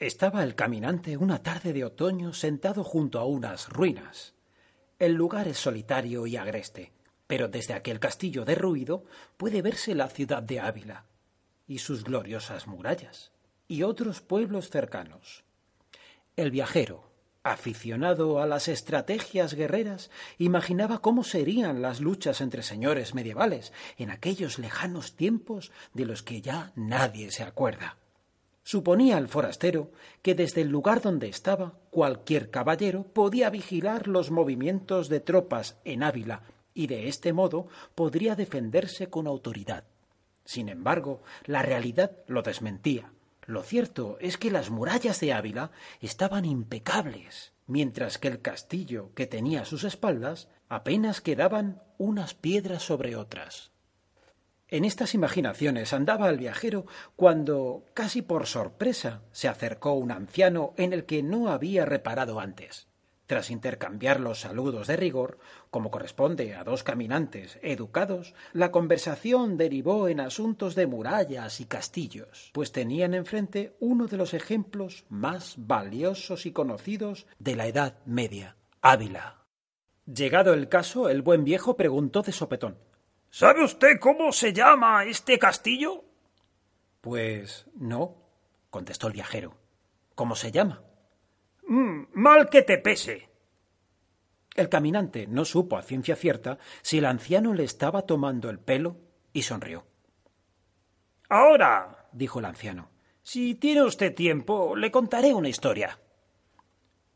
Estaba el caminante una tarde de otoño sentado junto a unas ruinas. El lugar es solitario y agreste, pero desde aquel castillo derruido puede verse la ciudad de Ávila y sus gloriosas murallas y otros pueblos cercanos. El viajero, aficionado a las estrategias guerreras, imaginaba cómo serían las luchas entre señores medievales en aquellos lejanos tiempos de los que ya nadie se acuerda. Suponía el forastero que desde el lugar donde estaba cualquier caballero podía vigilar los movimientos de tropas en Ávila y de este modo podría defenderse con autoridad. Sin embargo, la realidad lo desmentía. Lo cierto es que las murallas de Ávila estaban impecables, mientras que el castillo que tenía a sus espaldas apenas quedaban unas piedras sobre otras. En estas imaginaciones andaba el viajero cuando, casi por sorpresa, se acercó un anciano en el que no había reparado antes. Tras intercambiar los saludos de rigor, como corresponde a dos caminantes educados, la conversación derivó en asuntos de murallas y castillos, pues tenían enfrente uno de los ejemplos más valiosos y conocidos de la Edad Media, Ávila. Llegado el caso, el buen viejo preguntó de sopetón ¿Sabe usted cómo se llama este castillo? Pues no, contestó el viajero. ¿Cómo se llama? Mm, mal que te pese. El caminante no supo a ciencia cierta si el anciano le estaba tomando el pelo y sonrió. Ahora, dijo el anciano, si tiene usted tiempo, le contaré una historia.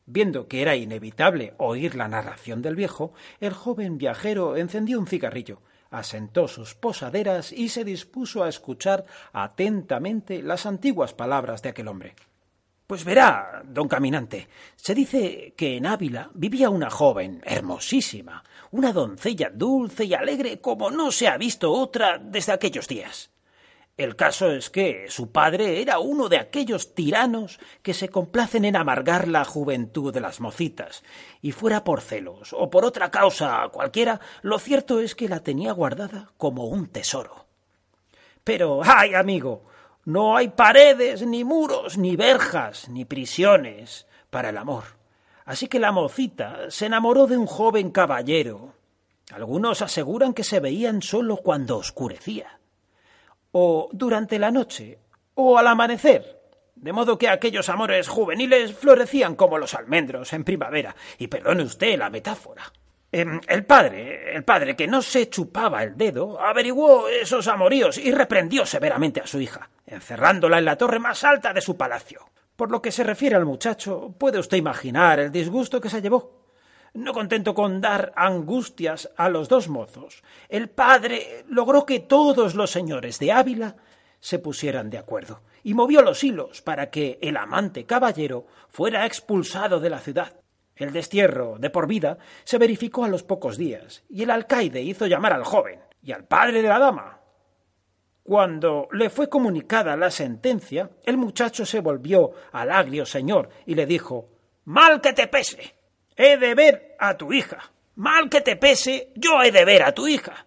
Viendo que era inevitable oír la narración del viejo, el joven viajero encendió un cigarrillo asentó sus posaderas y se dispuso a escuchar atentamente las antiguas palabras de aquel hombre. Pues verá, don caminante, se dice que en Ávila vivía una joven hermosísima, una doncella dulce y alegre como no se ha visto otra desde aquellos días. El caso es que su padre era uno de aquellos tiranos que se complacen en amargar la juventud de las mocitas, y fuera por celos o por otra causa cualquiera, lo cierto es que la tenía guardada como un tesoro. Pero, ay, amigo, no hay paredes, ni muros, ni verjas, ni prisiones para el amor. Así que la mocita se enamoró de un joven caballero. Algunos aseguran que se veían solo cuando oscurecía o durante la noche, o al amanecer, de modo que aquellos amores juveniles florecían como los almendros en primavera, y perdone usted la metáfora. Em, el padre, el padre que no se chupaba el dedo, averiguó esos amoríos y reprendió severamente a su hija, encerrándola en la torre más alta de su palacio. Por lo que se refiere al muchacho, puede usted imaginar el disgusto que se llevó. No contento con dar angustias a los dos mozos, el padre logró que todos los señores de Ávila se pusieran de acuerdo y movió los hilos para que el amante caballero fuera expulsado de la ciudad. El destierro de por vida se verificó a los pocos días y el alcaide hizo llamar al joven y al padre de la dama. Cuando le fue comunicada la sentencia, el muchacho se volvió al agrio señor y le dijo Mal que te pese. He de ver a tu hija. Mal que te pese, yo he de ver a tu hija.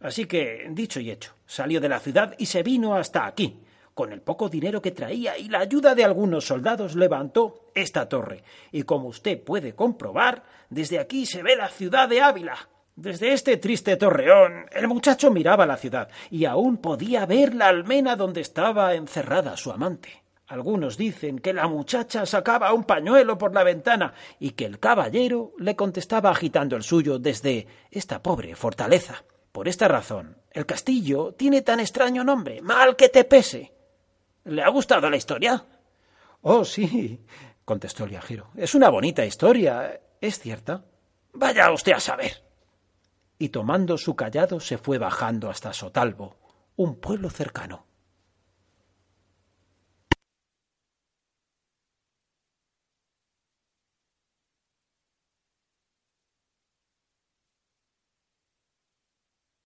Así que, dicho y hecho, salió de la ciudad y se vino hasta aquí. Con el poco dinero que traía y la ayuda de algunos soldados levantó esta torre. Y como usted puede comprobar, desde aquí se ve la ciudad de Ávila. Desde este triste torreón, el muchacho miraba la ciudad y aún podía ver la almena donde estaba encerrada su amante. Algunos dicen que la muchacha sacaba un pañuelo por la ventana y que el caballero le contestaba agitando el suyo desde esta pobre fortaleza. Por esta razón, el castillo tiene tan extraño nombre, mal que te pese. ¿Le ha gustado la historia? Oh, sí, contestó el viajero. Es una bonita historia. ¿Es cierta? Vaya usted a saber. Y tomando su callado se fue bajando hasta Sotalbo, un pueblo cercano.